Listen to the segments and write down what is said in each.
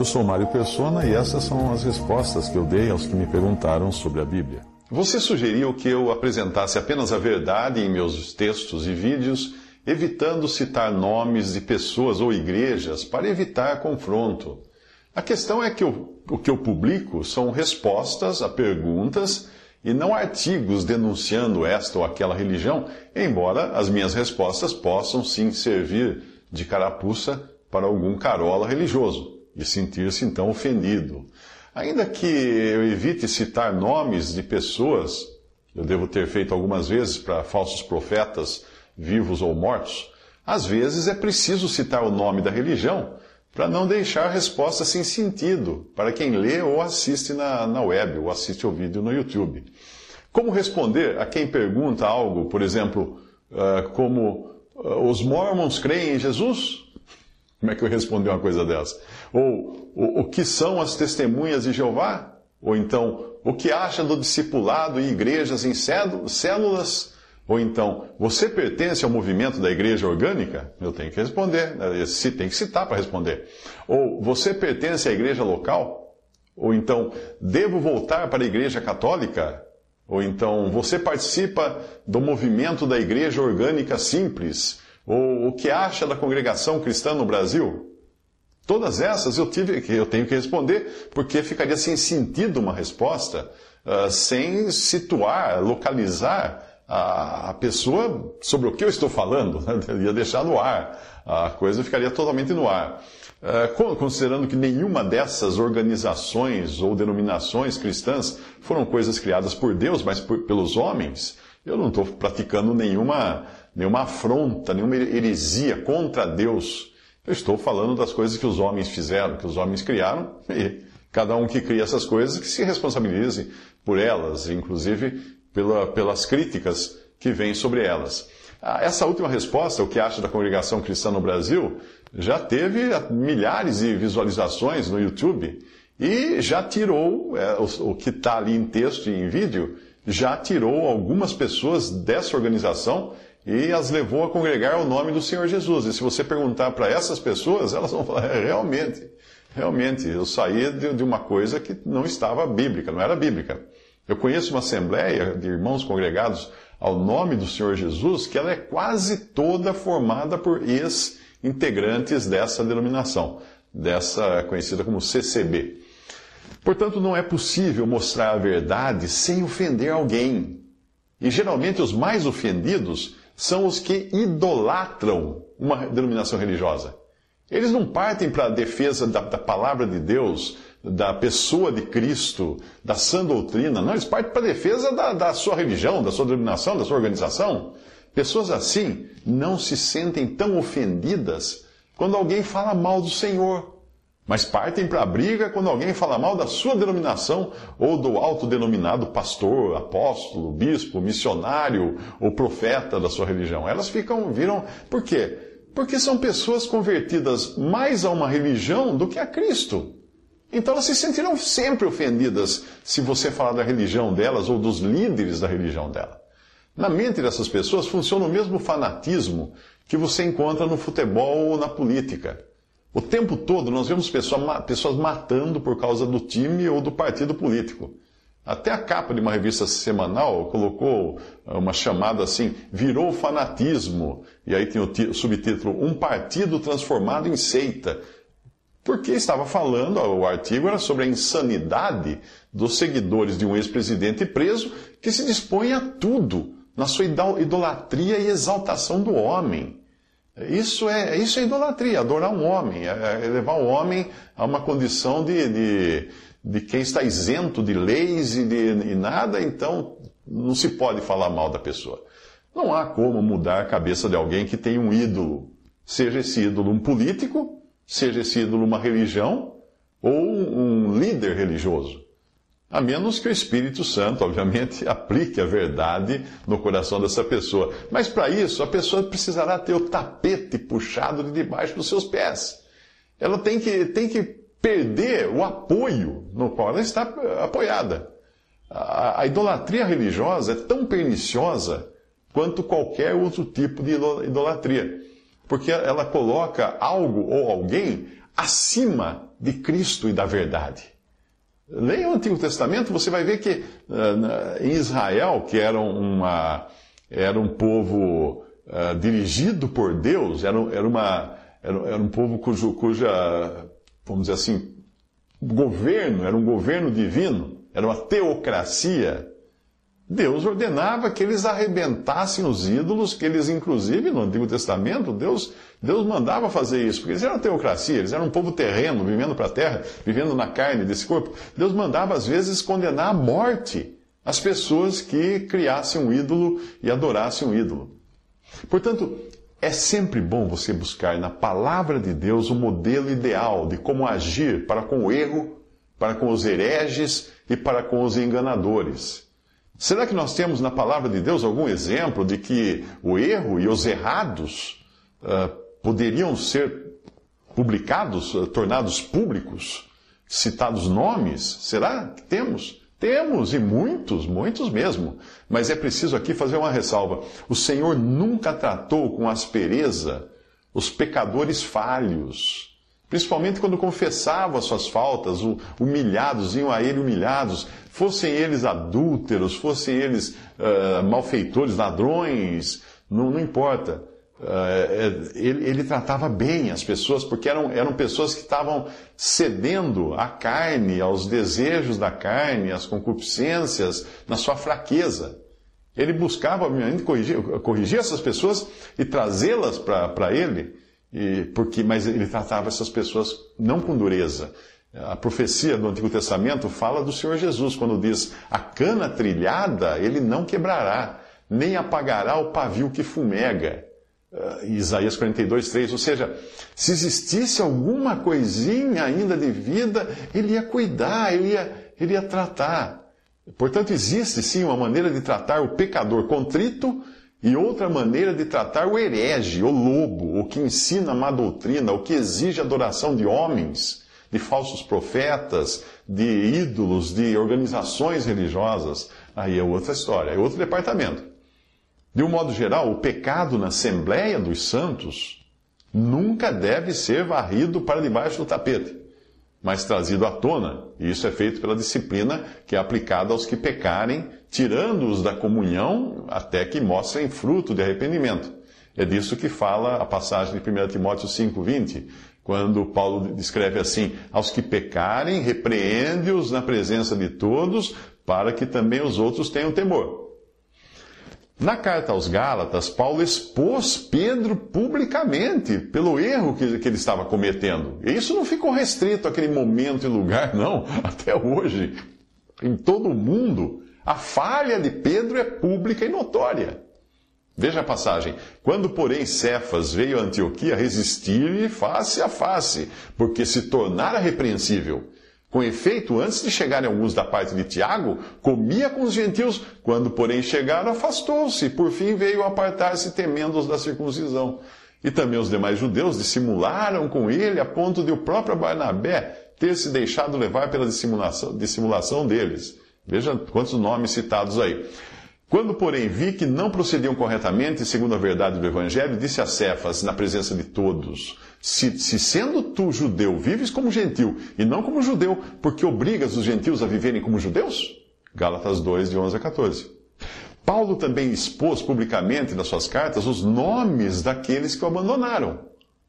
Eu sou Mário Persona e essas são as respostas que eu dei aos que me perguntaram sobre a Bíblia. Você sugeriu que eu apresentasse apenas a verdade em meus textos e vídeos evitando citar nomes de pessoas ou igrejas para evitar confronto. A questão é que eu, o que eu publico são respostas a perguntas e não artigos denunciando esta ou aquela religião, embora as minhas respostas possam sim servir de carapuça para algum carola religioso e sentir-se então ofendido. Ainda que eu evite citar nomes de pessoas, eu devo ter feito algumas vezes para falsos profetas vivos ou mortos, às vezes é preciso citar o nome da religião para não deixar a resposta sem sentido para quem lê ou assiste na, na web, ou assiste o vídeo no YouTube. Como responder a quem pergunta algo, por exemplo, uh, como uh, os mormons creem em Jesus? Como é que eu respondi uma coisa dessa? Ou o, o que são as testemunhas de Jeová? Ou então, o que acha do discipulado em igrejas em células? Ou então, você pertence ao movimento da igreja orgânica? Eu tenho que responder, né? tem que citar para responder. Ou você pertence à igreja local? Ou então, devo voltar para a igreja católica? Ou então, você participa do movimento da igreja orgânica simples? Ou o que acha da congregação cristã no Brasil? Todas essas eu, tive, eu tenho que responder, porque ficaria sem sentido uma resposta, uh, sem situar, localizar a, pessoa sobre o que eu estou falando, né? ia deixar no ar, a coisa ficaria totalmente no ar. É, considerando que nenhuma dessas organizações ou denominações cristãs foram coisas criadas por Deus, mas por, pelos homens, eu não estou praticando nenhuma, nenhuma afronta, nenhuma heresia contra Deus. Eu estou falando das coisas que os homens fizeram, que os homens criaram, e cada um que cria essas coisas que se responsabilize por elas, inclusive pela, pelas críticas que vêm sobre elas. Ah, essa última resposta, o que acha da congregação cristã no Brasil, já teve milhares de visualizações no YouTube e já tirou, é, o, o, que está ali em texto e em vídeo, já tirou algumas pessoas dessa organização e as levou a congregar o nome do Senhor Jesus. E se você perguntar para essas pessoas, elas vão falar, é, realmente, realmente, eu saí de, de uma coisa que não estava bíblica, não era bíblica. Eu conheço uma assembleia de irmãos congregados ao nome do Senhor Jesus que ela é quase toda formada por ex-integrantes dessa denominação, dessa conhecida como CCB. Portanto, não é possível mostrar a verdade sem ofender alguém. E geralmente os mais ofendidos são os que idolatram uma denominação religiosa. Eles não partem para a defesa da, da palavra de Deus, da pessoa de Cristo, da sã doutrina. Não, eles partem para a defesa da, da sua religião, da sua denominação, da sua organização. Pessoas assim não se sentem tão ofendidas quando alguém fala mal do Senhor, mas partem para a briga quando alguém fala mal da sua denominação ou do autodenominado pastor, apóstolo, bispo, missionário ou profeta da sua religião. Elas ficam, viram, por quê? Porque são pessoas convertidas mais a uma religião do que a Cristo. Então elas se sentirão sempre ofendidas se você falar da religião delas ou dos líderes da religião dela. Na mente dessas pessoas funciona o mesmo fanatismo que você encontra no futebol ou na política. O tempo todo nós vemos pessoas matando por causa do time ou do partido político. Até a capa de uma revista semanal colocou uma chamada assim, virou fanatismo. E aí tem o subtítulo, Um Partido Transformado em Seita. Porque estava falando, o artigo era sobre a insanidade dos seguidores de um ex-presidente preso que se dispõe a tudo na sua idolatria e exaltação do homem. Isso é, isso é idolatria, adorar um homem, é, é levar o homem a uma condição de, de, de quem está isento de leis e de e nada, então não se pode falar mal da pessoa. Não há como mudar a cabeça de alguém que tem um ídolo, seja esse ídolo um político, seja esse ídolo uma religião ou um líder religioso. A menos que o Espírito Santo, obviamente, aplique a verdade no coração dessa pessoa. Mas para isso, a pessoa precisará ter o tapete puxado de debaixo dos seus pés. Ela tem que, tem que perder o apoio no qual ela está apoiada. A, a idolatria religiosa é tão perniciosa quanto qualquer outro tipo de idolatria. Porque ela coloca algo ou alguém acima de Cristo e da verdade. Leia o Antigo Testamento, você vai ver que uh, em Israel, que era, uma, era um povo uh, dirigido por Deus, era, era, uma, era, era um povo cujo, cuja, vamos dizer assim, governo, era um governo divino, era uma teocracia. Deus ordenava que eles arrebentassem os ídolos, que eles, inclusive, no Antigo Testamento, Deus, Deus mandava fazer isso, porque eles eram teocracia, eles eram um povo terreno, vivendo para a terra, vivendo na carne desse corpo. Deus mandava, às vezes, condenar à morte as pessoas que criassem um ídolo e adorassem um ídolo. Portanto, é sempre bom você buscar na palavra de Deus o modelo ideal de como agir para com o erro, para com os hereges e para com os enganadores. Será que nós temos na palavra de Deus algum exemplo de que o erro e os errados uh, poderiam ser publicados, uh, tornados públicos, citados nomes? Será que temos? Temos, e muitos, muitos mesmo. Mas é preciso aqui fazer uma ressalva. O Senhor nunca tratou com aspereza os pecadores falhos Principalmente quando confessavam as suas faltas, humilhados, iam a ele humilhados, fossem eles adúlteros, fossem eles uh, malfeitores, ladrões, não, não importa. Uh, ele, ele, tratava bem as pessoas, porque eram, eram pessoas que estavam cedendo à carne, aos desejos da carne, às concupiscências, na sua fraqueza. Ele buscava, corrigir, corrigir essas pessoas e trazê-las para ele e, porque, mas ele tratava essas pessoas não com dureza. A profecia do Antigo Testamento fala do Senhor Jesus, quando diz: A cana trilhada ele não quebrará, nem apagará o pavio que fumega. Uh, Isaías 42, 3. Ou seja, se existisse alguma coisinha ainda de vida, ele ia cuidar, ele ia, ele ia tratar. Portanto, existe sim uma maneira de tratar o pecador contrito e outra maneira de tratar o herege, o lobo, o que ensina má doutrina, o que exige adoração de homens, de falsos profetas, de ídolos, de organizações religiosas. Aí é outra história, é outro departamento. De um modo geral, o pecado na Assembleia dos Santos nunca deve ser varrido para debaixo do tapete mas trazido à tona. E isso é feito pela disciplina que é aplicada aos que pecarem, tirando-os da comunhão até que mostrem fruto de arrependimento. É disso que fala a passagem de 1 Timóteo 5,20, quando Paulo descreve assim: Aos que pecarem, repreende-os na presença de todos, para que também os outros tenham temor. Na carta aos Gálatas, Paulo expôs Pedro publicamente pelo erro que, que, ele estava cometendo. E isso não ficou restrito àquele momento e lugar, não. Até hoje, em todo o mundo, a falha de Pedro é pública e notória. Veja a passagem. Quando, porém, Cefas veio a Antioquia, resistir-lhe face a face, porque se tornara repreensível. Com efeito, antes de chegarem alguns da parte de Tiago, comia com os gentios, quando, porém, chegaram, afastou-se, e por fim veio apartar-se temendo os da circuncisão. E também os demais judeus dissimularam com ele, a ponto de o próprio Barnabé ter se deixado levar pela dissimulação, dissimulação deles. Veja quantos nomes citados aí. Quando, porém, vi que não procediam corretamente, segundo a verdade do Evangelho, disse a Cefas, na presença de todos: se, se, sendo tu judeu, vives como gentil, e não como judeu, porque obrigas os gentios a viverem como judeus? Gálatas 2, de 11 a 14. Paulo também expôs publicamente nas suas cartas os nomes daqueles que o abandonaram.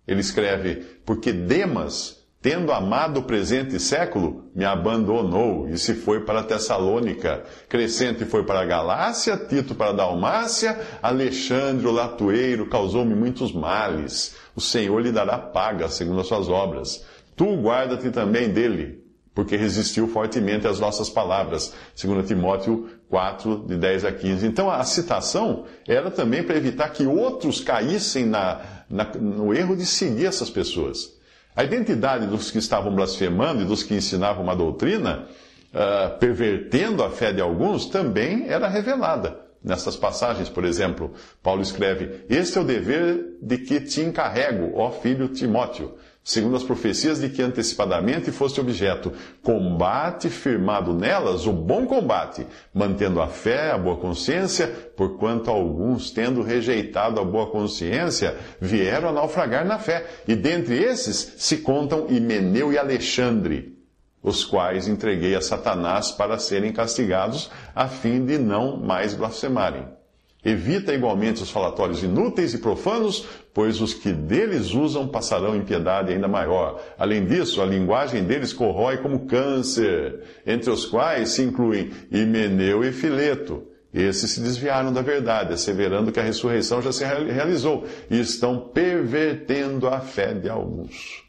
Ele escreve: Porque Demas tendo amado o presente século, me abandonou e se foi para Tessalônica. Crescente foi para Galácia, Tito para Dalmácia, Alexandre o latueiro causou-me muitos males. O Senhor lhe dará paga segundo as suas obras. Tu guarda-te também dele, porque resistiu fortemente às nossas palavras. Segundo Timóteo 4, de 10 a 15. Então a citação era também para evitar que outros caíssem na, na, no erro de seguir essas pessoas. A identidade dos que estavam blasfemando e dos que ensinavam uma doutrina, uh, pervertendo a fé de alguns, também era revelada. Nessas passagens, por exemplo, Paulo escreve: Este é o dever de que te encarrego, ó filho Timóteo segundo as profecias de que antecipadamente foste objeto. Combate firmado nelas o bom combate, mantendo a fé, a boa consciência, porquanto alguns, tendo rejeitado a boa consciência, vieram a naufragar na fé. E dentre esses se contam Himeneu e Alexandre, os quais entreguei a Satanás para serem castigados, a fim de não mais blasfemarem. Evita igualmente os falatórios inúteis e profanos, pois os que deles usam passarão em piedade ainda maior. Além disso, a linguagem deles corrói como câncer, entre os quais se incluem Himeneu e Fileto. Esses se desviaram da verdade, asseverando que a ressurreição já se realizou, e estão pervertendo a fé de alguns.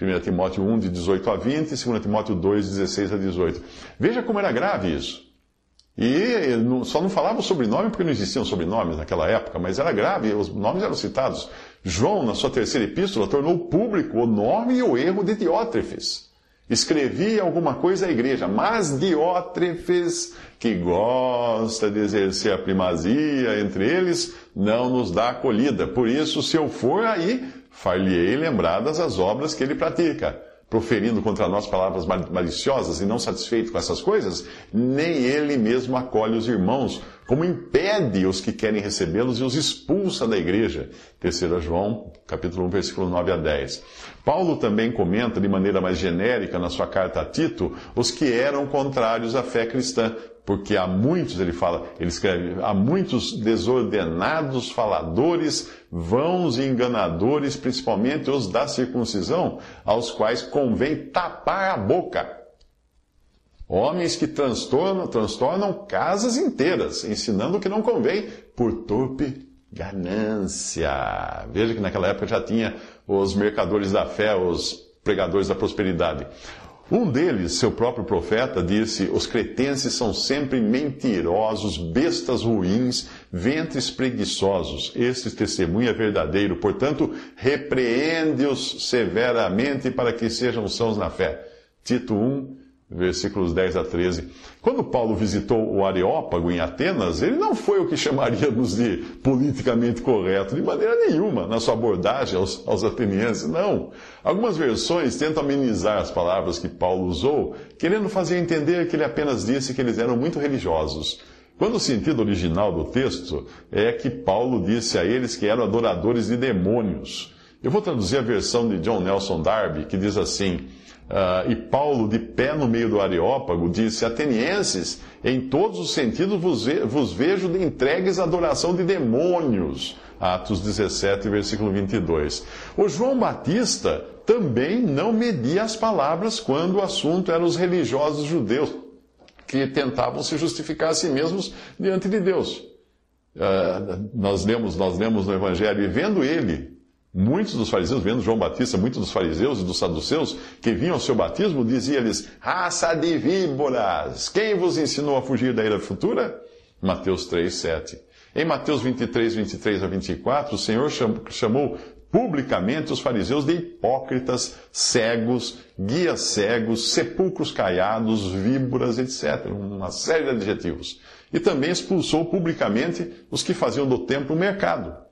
1 Timóteo 1, de 18 a 20, e 2 Timóteo 2, de 16 a 18. Veja como era grave isso. E só não falava o sobrenome porque não existiam sobrenomes naquela época, mas era grave, os nomes eram citados. João, na sua terceira epístola, tornou público o nome e o erro de Diótrefes. Escrevia alguma coisa à igreja, mas Diótrefes, que gosta de exercer a primazia entre eles, não nos dá acolhida. Por isso, se eu for aí, far-lhe-ei lembradas as obras que ele pratica proferindo contra nós palavras maliciosas e não satisfeito com essas coisas, nem ele mesmo acolhe os irmãos, como impede os que querem recebê-los e os expulsa da igreja. 3 João, capítulo 1, versículo 9 a 10. Paulo também comenta de maneira mais genérica na sua carta a Tito os que eram contrários à fé cristã, porque há muitos, ele fala, ele escreve, há muitos desordenados faladores, vãos e enganadores, principalmente os da circuncisão, aos quais convém tapar a boca. Homens que transtornam, transtornam casas inteiras, ensinando o que não convém, por torpe ganância. Veja que naquela época já tinha os mercadores da fé, os pregadores da prosperidade. Um deles, seu próprio profeta, disse: Os cretenses são sempre mentirosos, bestas ruins, ventres preguiçosos. Este testemunho é verdadeiro, portanto, repreende-os severamente para que sejam sãos na fé. Tito 1, versículos 10 a 13. Quando Paulo visitou o Areópago em Atenas, ele não foi o que chamaríamos de politicamente correto, de maneira nenhuma, na sua abordagem aos, aos atenienses, não. Algumas versões tentam amenizar as palavras que Paulo usou, querendo fazer entender que ele apenas disse que eles eram muito religiosos. Quando o sentido original do texto é que Paulo disse a eles que eram adoradores de demônios. Eu vou traduzir a versão de John Nelson Darby, que diz assim: Uh, e Paulo, de pé no meio do Areópago, disse: Atenienses, em todos os sentidos vos, ve vos vejo entregues à adoração de demônios. Atos 17, versículo 22. O João Batista também não media as palavras quando o assunto era os religiosos judeus, que tentavam se justificar a si mesmos diante de Deus. Uh, nós, lemos, nós lemos no Evangelho, e vendo ele, Muitos dos fariseus, vendo João Batista, muitos dos fariseus e dos saduceus que vinham ao seu batismo, diziam-lhes: Raça de víboras, quem vos ensinou a fugir da ira futura? Mateus 3, 7. Em Mateus 23, 23 a 24, o Senhor chamou publicamente os fariseus de hipócritas, cegos, guias cegos, sepulcros caiados, víboras, etc. Uma série de adjetivos. E também expulsou publicamente os que faziam do templo um mercado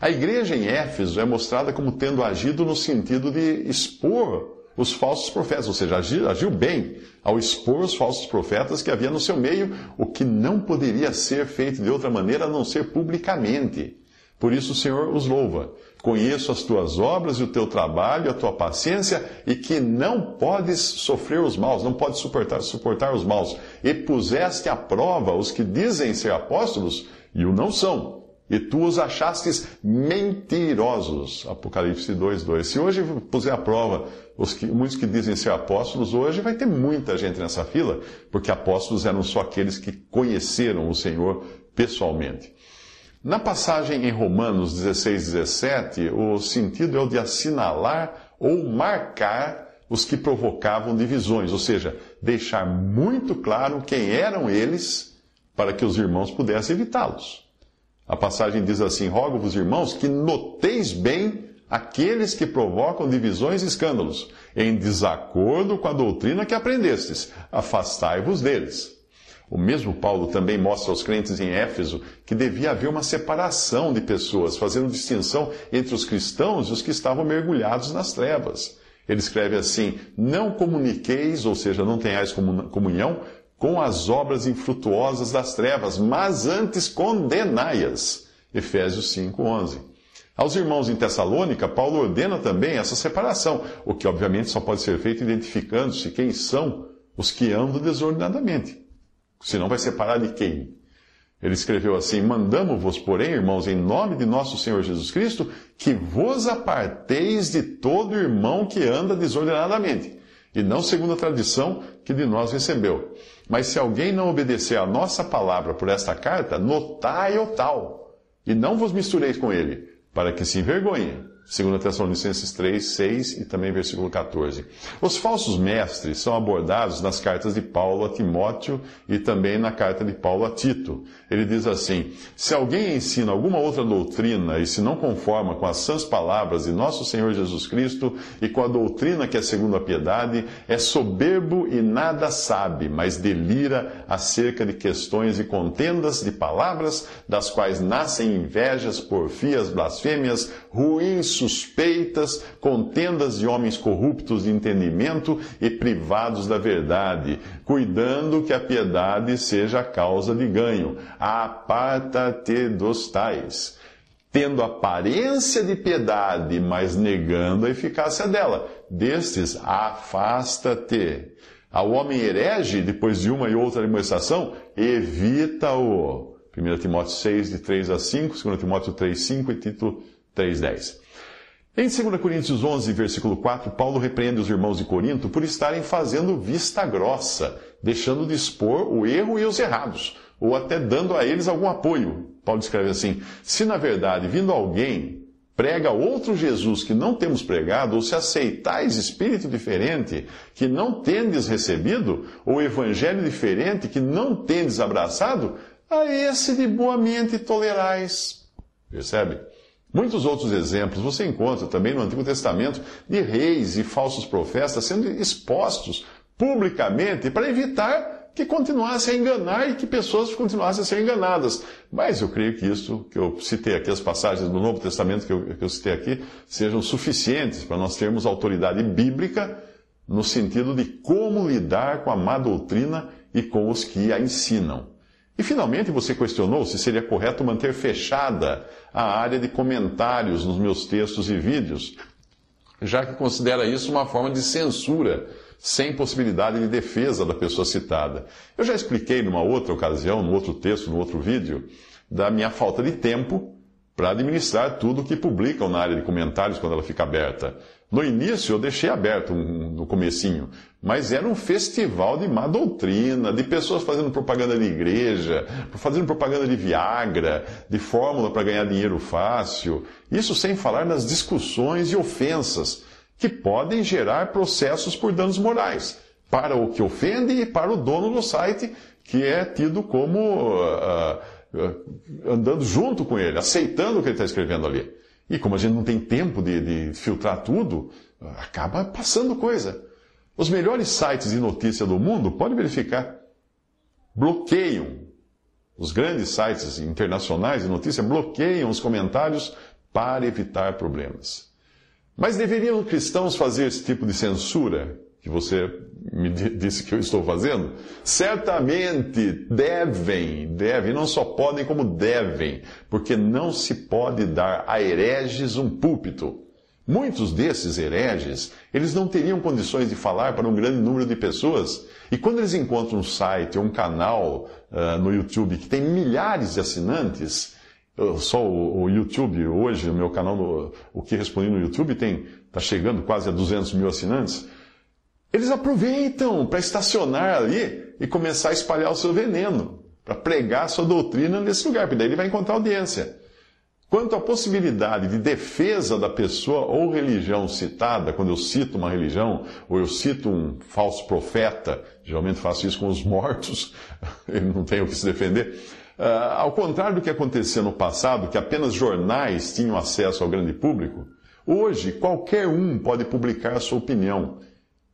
a igreja em Éfeso é mostrada como tendo agido no sentido de expor os falsos profetas, ou seja, agiu, agiu, bem ao expor os falsos profetas que havia no seu meio, o que não poderia ser feito de outra maneira a não ser publicamente. Por isso o Senhor os louva. Conheço as tuas obras e o teu trabalho, a tua paciência, e que não podes sofrer os maus, não podes suportar, suportar os maus. E puseste à prova os que dizem ser apóstolos e o não são e tu os achastes mentirosos. Apocalipse 2, 2. Se hoje puser à prova os que, muitos que dizem ser apóstolos, hoje vai ter muita gente nessa fila, porque apóstolos eram só aqueles que conheceram o Senhor pessoalmente. Na passagem em Romanos 16, 17, o sentido é o de assinalar ou marcar os que provocavam divisões, ou seja, deixar muito claro quem eram eles para que os irmãos pudessem evitá-los. A passagem diz assim: Rogo-vos, irmãos, que noteis bem aqueles que provocam divisões e escândalos, em desacordo com a doutrina que aprendestes. Afastai-vos deles. O mesmo Paulo também mostra aos crentes em Éfeso que devia haver uma separação de pessoas, fazendo distinção entre os cristãos e os que estavam mergulhados nas trevas. Ele escreve assim: Não comuniqueis, ou seja, não tenhais comunhão com as obras infrutuosas das trevas, mas antes condenai-as. Efésios 5:11. Aos irmãos em Tessalônica, Paulo ordena também essa separação, o que obviamente só pode ser feito identificando-se quem são os que andam desordenadamente. Senão vai separar de quem? Ele escreveu assim: Mandamos-vos, porém, irmãos, em nome de nosso Senhor Jesus Cristo, que vos aparteis de todo irmão que anda desordenadamente, e não segundo a tradição que de nós recebeu. Mas se alguém não obedecer à nossa palavra por esta carta, notai-o tal, e não vos mistureis com ele, para que se envergonhe. 2 Tessalonicenses 3, 6 e também versículo 14. Os falsos mestres são abordados nas cartas de Paulo a Timóteo e também na carta de Paulo a Tito. Ele diz assim: Se alguém ensina alguma outra doutrina e se não conforma com as sãs palavras de nosso Senhor Jesus Cristo e com a doutrina que é segundo a piedade, é soberbo e nada sabe, mas delira acerca de questões e contendas de palavras, das quais nascem invejas, porfias, blasfêmias, ruins suspeitas, contendas de homens corruptos de entendimento e privados da verdade, cuidando que a piedade seja a causa de ganho. Aparta-te dos tais. Tendo aparência de piedade, mas negando a eficácia dela. Destes, afasta-te. Ao homem herege, depois de uma e outra demonstração, evita-o. 1 Timóteo 6, de 3 a 5, 2 Timóteo 3, 5 e Tito 3, 10. Em 2 Coríntios 11, versículo 4, Paulo repreende os irmãos de Corinto por estarem fazendo vista grossa, deixando de expor o erro e os errados, ou até dando a eles algum apoio. Paulo escreve assim: Se na verdade, vindo alguém, prega outro Jesus que não temos pregado, ou se aceitais espírito diferente que não tendes recebido, ou evangelho diferente que não tendes abraçado, a esse de boa mente tolerais. Percebe? Muitos outros exemplos você encontra também no Antigo Testamento de reis e falsos profetas sendo expostos publicamente para evitar que continuassem a enganar e que pessoas continuassem a ser enganadas. Mas eu creio que isso que eu citei aqui, as passagens do Novo Testamento que eu, que eu citei aqui, sejam suficientes para nós termos autoridade bíblica no sentido de como lidar com a má doutrina e com os que a ensinam. E finalmente você questionou se seria correto manter fechada a área de comentários nos meus textos e vídeos, já que considera isso uma forma de censura, sem possibilidade de defesa da pessoa citada. Eu já expliquei numa outra ocasião, no outro texto, no outro vídeo, da minha falta de tempo para administrar tudo o que publicam na área de comentários quando ela fica aberta. No início eu deixei aberto no comecinho, mas era um festival de má doutrina, de pessoas fazendo propaganda de igreja, fazendo propaganda de Viagra, de fórmula para ganhar dinheiro fácil. Isso sem falar nas discussões e ofensas que podem gerar processos por danos morais para o que ofende e para o dono do site, que é tido como uh, uh, andando junto com ele, aceitando o que ele está escrevendo ali. E como a gente não tem tempo de, de filtrar tudo, acaba passando coisa. Os melhores sites de notícia do mundo, pode verificar, bloqueiam. Os grandes sites internacionais de notícia bloqueiam os comentários para evitar problemas. Mas deveriam cristãos fazer esse tipo de censura? Que você me disse que eu estou fazendo? Certamente devem, devem, não só podem, como devem, porque não se pode dar a hereges um púlpito. Muitos desses hereges, eles não teriam condições de falar para um grande número de pessoas. E quando eles encontram um site ou um canal uh, no YouTube que tem milhares de assinantes, só o, o, YouTube hoje, o meu canal, no, o que respondi no YouTube, tem está chegando quase a 200 mil assinantes. Eles aproveitam para estacionar ali e começar a espalhar o seu veneno, para pregar a sua doutrina nesse lugar, porque daí ele vai encontrar audiência. Quanto à possibilidade de defesa da pessoa ou religião citada, quando eu cito uma religião, ou eu cito um falso profeta, geralmente faço isso com os mortos, ele não tem o que se defender. Uh, ao contrário do que acontecia no passado, que apenas jornais tinham acesso ao grande público, hoje qualquer um pode publicar a sua opinião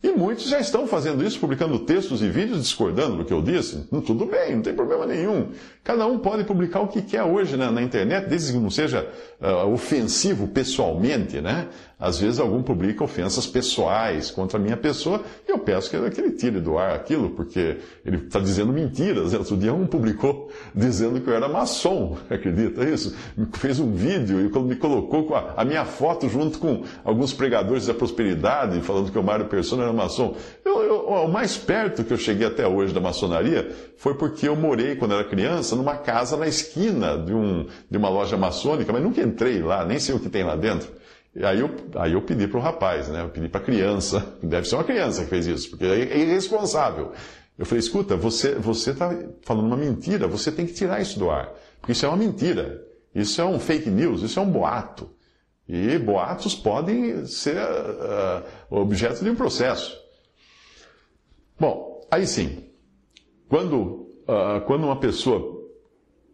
e muitos já estão fazendo isso, publicando textos e vídeos discordando do que eu disse. Tudo bem, não tem problema nenhum. Cada um pode publicar o que quer hoje né, na internet, desde que não seja uh, ofensivo pessoalmente, né? Às vezes algum publica ofensas pessoais contra a minha pessoa e eu peço que ele tire do ar aquilo, porque ele está dizendo mentiras. Outro dia um publicou dizendo que eu era maçom, acredita isso? Fez um vídeo e me colocou a, a minha foto junto com alguns pregadores da prosperidade, falando que o Mário Persona maçom. Eu, eu, o mais perto que eu cheguei até hoje da maçonaria foi porque eu morei, quando era criança, numa casa na esquina de, um, de uma loja maçônica, mas nunca entrei lá, nem sei o que tem lá dentro. E aí eu, aí eu pedi para o rapaz, né? Eu pedi para a criança, deve ser uma criança que fez isso, porque é irresponsável. Eu falei, escuta, você está falando uma mentira, você tem que tirar isso do ar. Porque isso é uma mentira. Isso é um fake news, isso é um boato. E boatos podem ser uh, objeto de um processo. Bom, aí sim, quando, uh, quando uma pessoa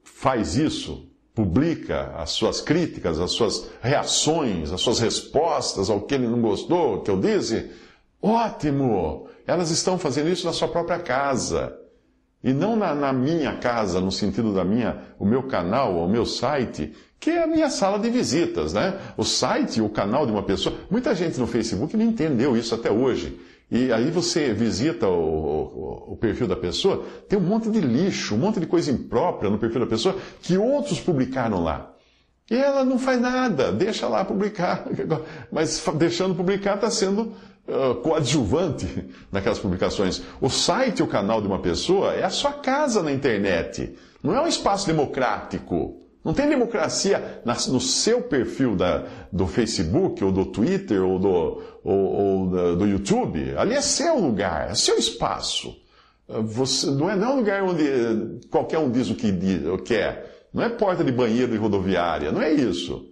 faz isso, publica as suas críticas, as suas reações, as suas respostas ao que ele não gostou, que eu disse, ótimo! Elas estão fazendo isso na sua própria casa. E não na, na, minha casa, no sentido da minha, o meu canal, o meu site, que é a minha sala de visitas, né? O site, o canal de uma pessoa. Muita gente no Facebook não entendeu isso até hoje. E aí você visita o, o, o, perfil da pessoa, tem um monte de lixo, um monte de coisa imprópria no perfil da pessoa que outros publicaram lá. E ela não faz nada, deixa lá publicar. Mas deixando publicar está sendo uh, coadjuvante naquelas publicações. O site, o canal de uma pessoa é a sua casa na internet. Não é um espaço democrático. Não tem democracia no seu perfil da, do Facebook, ou do Twitter, ou, do, ou, ou do YouTube. Ali é seu lugar, é seu espaço. Você, não, é, não é um lugar onde qualquer um diz o que quer. Não é porta de banheiro e rodoviária, não é isso.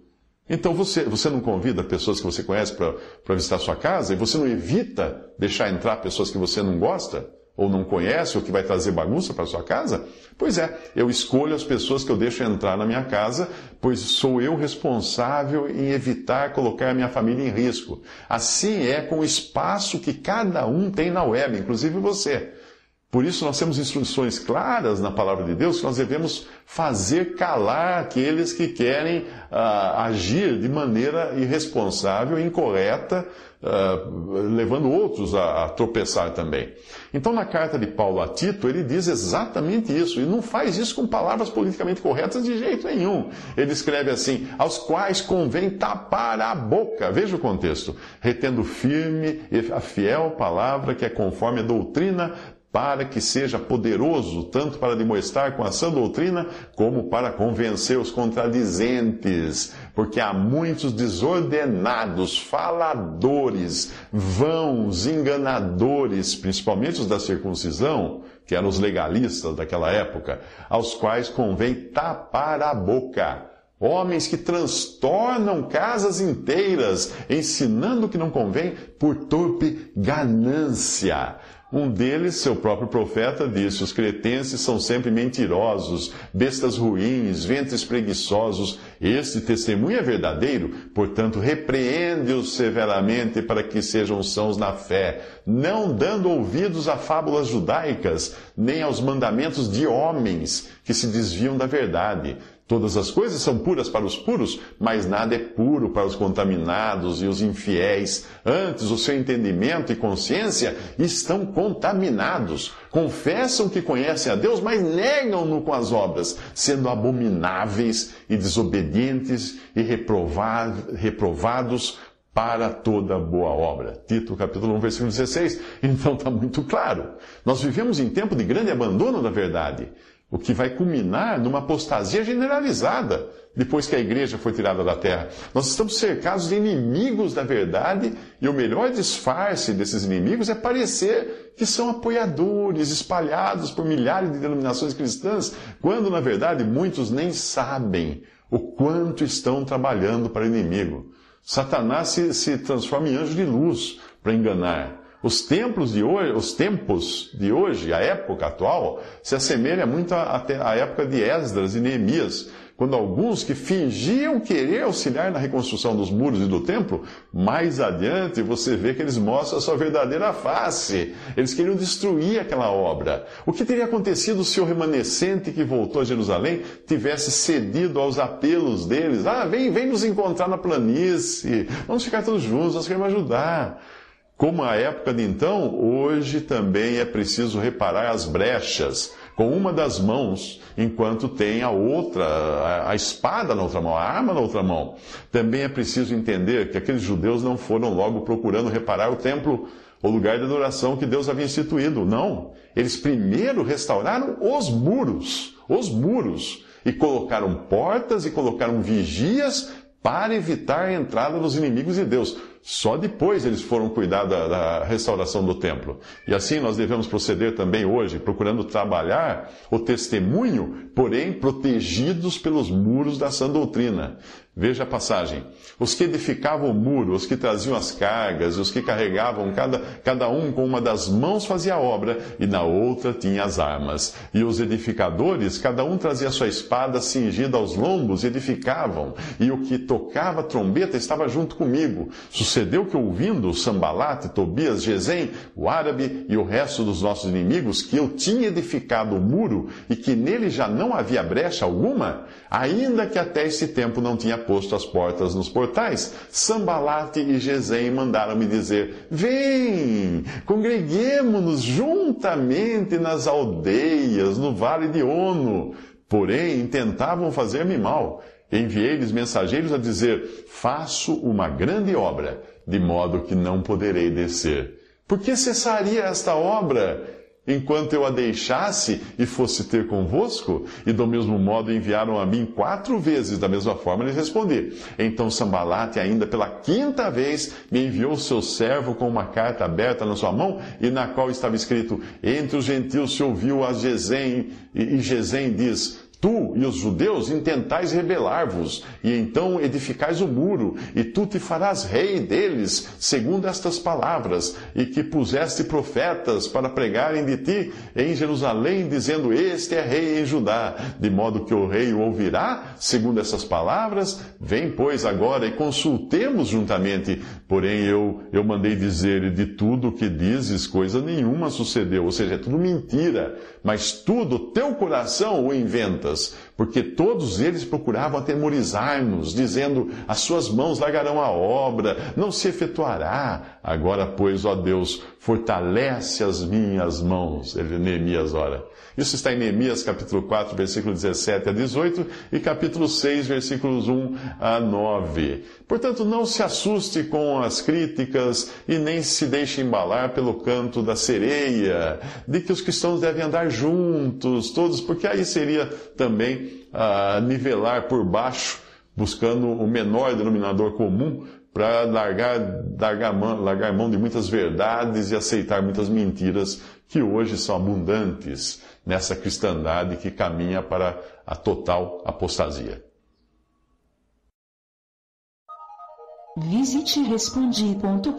Então você, você não convida pessoas que você conhece para visitar sua casa e você não evita deixar entrar pessoas que você não gosta? ou não conhece, ou que vai trazer bagunça para sua casa? Pois é, eu escolho as pessoas que eu deixo entrar na minha casa, pois sou eu responsável em evitar colocar a minha família em risco. Assim é com o espaço que cada um tem na web, inclusive você. Por isso, nós temos instruções claras na palavra de Deus que nós devemos fazer calar aqueles que querem uh, agir de maneira irresponsável, incorreta, uh, levando outros a, a, tropeçar também. Então, na carta de Paulo a Tito, ele diz exatamente isso, e não faz isso com palavras politicamente corretas de jeito nenhum. Ele escreve assim: aos quais convém tapar a boca. Veja o contexto. Retendo firme a fiel palavra que é conforme a doutrina para que seja poderoso tanto para demonstrar com a sã doutrina, como para convencer os contradizentes, porque há muitos desordenados, faladores, vãos, enganadores, principalmente os da circuncisão, que eram os legalistas daquela época, aos quais convém tapar a boca. Homens que transtornam casas inteiras, ensinando o que não convém por torpe ganância um deles, seu próprio profeta, disse: Os cretenses são sempre mentirosos, bestas ruins, ventres preguiçosos. Este testemunho é verdadeiro, portanto, repreende-os severamente para que sejam sãos na fé, não dando ouvidos a fábulas judaicas, nem aos mandamentos de homens que se desviam da verdade Todas as coisas são puras para os puros, mas nada é puro para os contaminados e os infiéis. Antes, o seu entendimento e consciência estão contaminados. Confessam que conhecem a Deus, mas negam-no com as obras, sendo abomináveis e desobedientes e reprovados para toda boa obra. Tito capítulo 1, versículo 16. Então está muito claro. Nós vivemos em tempo de grande abandono da verdade. O que vai culminar numa apostasia generalizada depois que a igreja foi tirada da terra. Nós estamos cercados de inimigos da verdade e o melhor disfarce desses inimigos é parecer que são apoiadores espalhados por milhares de denominações cristãs, quando na verdade muitos nem sabem o quanto estão trabalhando para o inimigo. Satanás se, se transforma em anjo de luz para enganar. Os templos de hoje, os tempos de hoje, a época atual, se assemelha muito à, época de Esdras e Neemias, quando alguns que fingiam querer auxiliar na reconstrução dos muros e do templo, mais adiante você vê que eles mostram a sua verdadeira face. Eles queriam destruir aquela obra. O que teria acontecido se o remanescente que voltou a Jerusalém tivesse cedido aos apelos deles? Ah, vem, vem nos encontrar na planície, vamos ficar todos juntos, nós queremos ajudar. Como a época de então, hoje também é preciso reparar as brechas com uma das mãos, enquanto tem a outra, a, espada na outra mão, a arma na outra mão. Também é preciso entender que aqueles judeus não foram logo procurando reparar o templo, o lugar de adoração que Deus havia instituído. Não. Eles primeiro restauraram os muros, os muros, e colocaram portas e colocaram vigias para evitar a entrada dos inimigos de Deus. Só depois eles foram cuidar da, da, restauração do templo. E assim nós devemos proceder também hoje, procurando trabalhar o testemunho, porém protegidos pelos muros da sã doutrina. Veja a passagem. Os que edificavam o muro, os que traziam as cargas, os que carregavam, cada, cada um com uma das mãos fazia a obra, e na outra tinha as armas. E os edificadores, cada um trazia sua espada cingida aos lombos, e edificavam. E o que tocava trombeta estava junto comigo. Sucedeu que, ouvindo Sambalate, Tobias, Gesem, o árabe e o resto dos nossos inimigos, que eu tinha edificado o muro e que nele já não havia brecha alguma, ainda que até esse tempo não tinha posto as portas nos portais, Sambalate e Gesem mandaram-me dizer: Vem, congreguemo-nos juntamente nas aldeias, no vale de Ono. Porém, tentavam fazer-me mal. Enviei-lhes mensageiros a dizer: Faço uma grande obra, de modo que não poderei descer. Por que cessaria esta obra? enquanto eu a deixasse e fosse ter convosco? E do mesmo modo enviaram a mim quatro vezes, da mesma forma lhes respondi. Então Sambalate, ainda pela quinta vez, me enviou seu servo com uma carta aberta na sua mão, e na qual estava escrito: Entre os gentios se ouviu a Gesem, e Gesem diz: Tu e os judeus intentais rebelar-vos, e então edificais o muro, e tu te farás rei deles, segundo estas palavras, e que puseste profetas para pregarem de ti em Jerusalém, dizendo: Este é rei em Judá, de modo que o rei o ouvirá, segundo essas palavras. Vem, pois, agora e consultemos juntamente. Porém, eu, eu mandei dizer de tudo o que dizes, coisa nenhuma sucedeu, ou seja, é tudo mentira, mas tudo teu coração o inventa us porque todos eles procuravam atemorizar-nos, dizendo: As suas mãos largarão a obra, não se efetuará. Agora, pois, ó Deus, fortalece as minhas mãos. Ele, Neemias ora. Isso está em Neemias capítulo 4, versículo 17 a 18 e capítulo 6, versículos 1 a 9. Portanto, não se assuste com as críticas e nem se deixe embalar pelo canto da sereia, de que os cristãos devem andar juntos, todos, porque aí seria também uh, nivelar por baixo, buscando o menor denominador comum, para largar, largar, mão, largar mão de muitas verdades e aceitar muitas mentiras que hoje são abundantes nessa cristandade que caminha para a total apostasia. Visite respondi.com.br.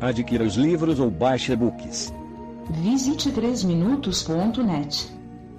Adquira os livros ou baixe e-books. Visite 3minutos.net.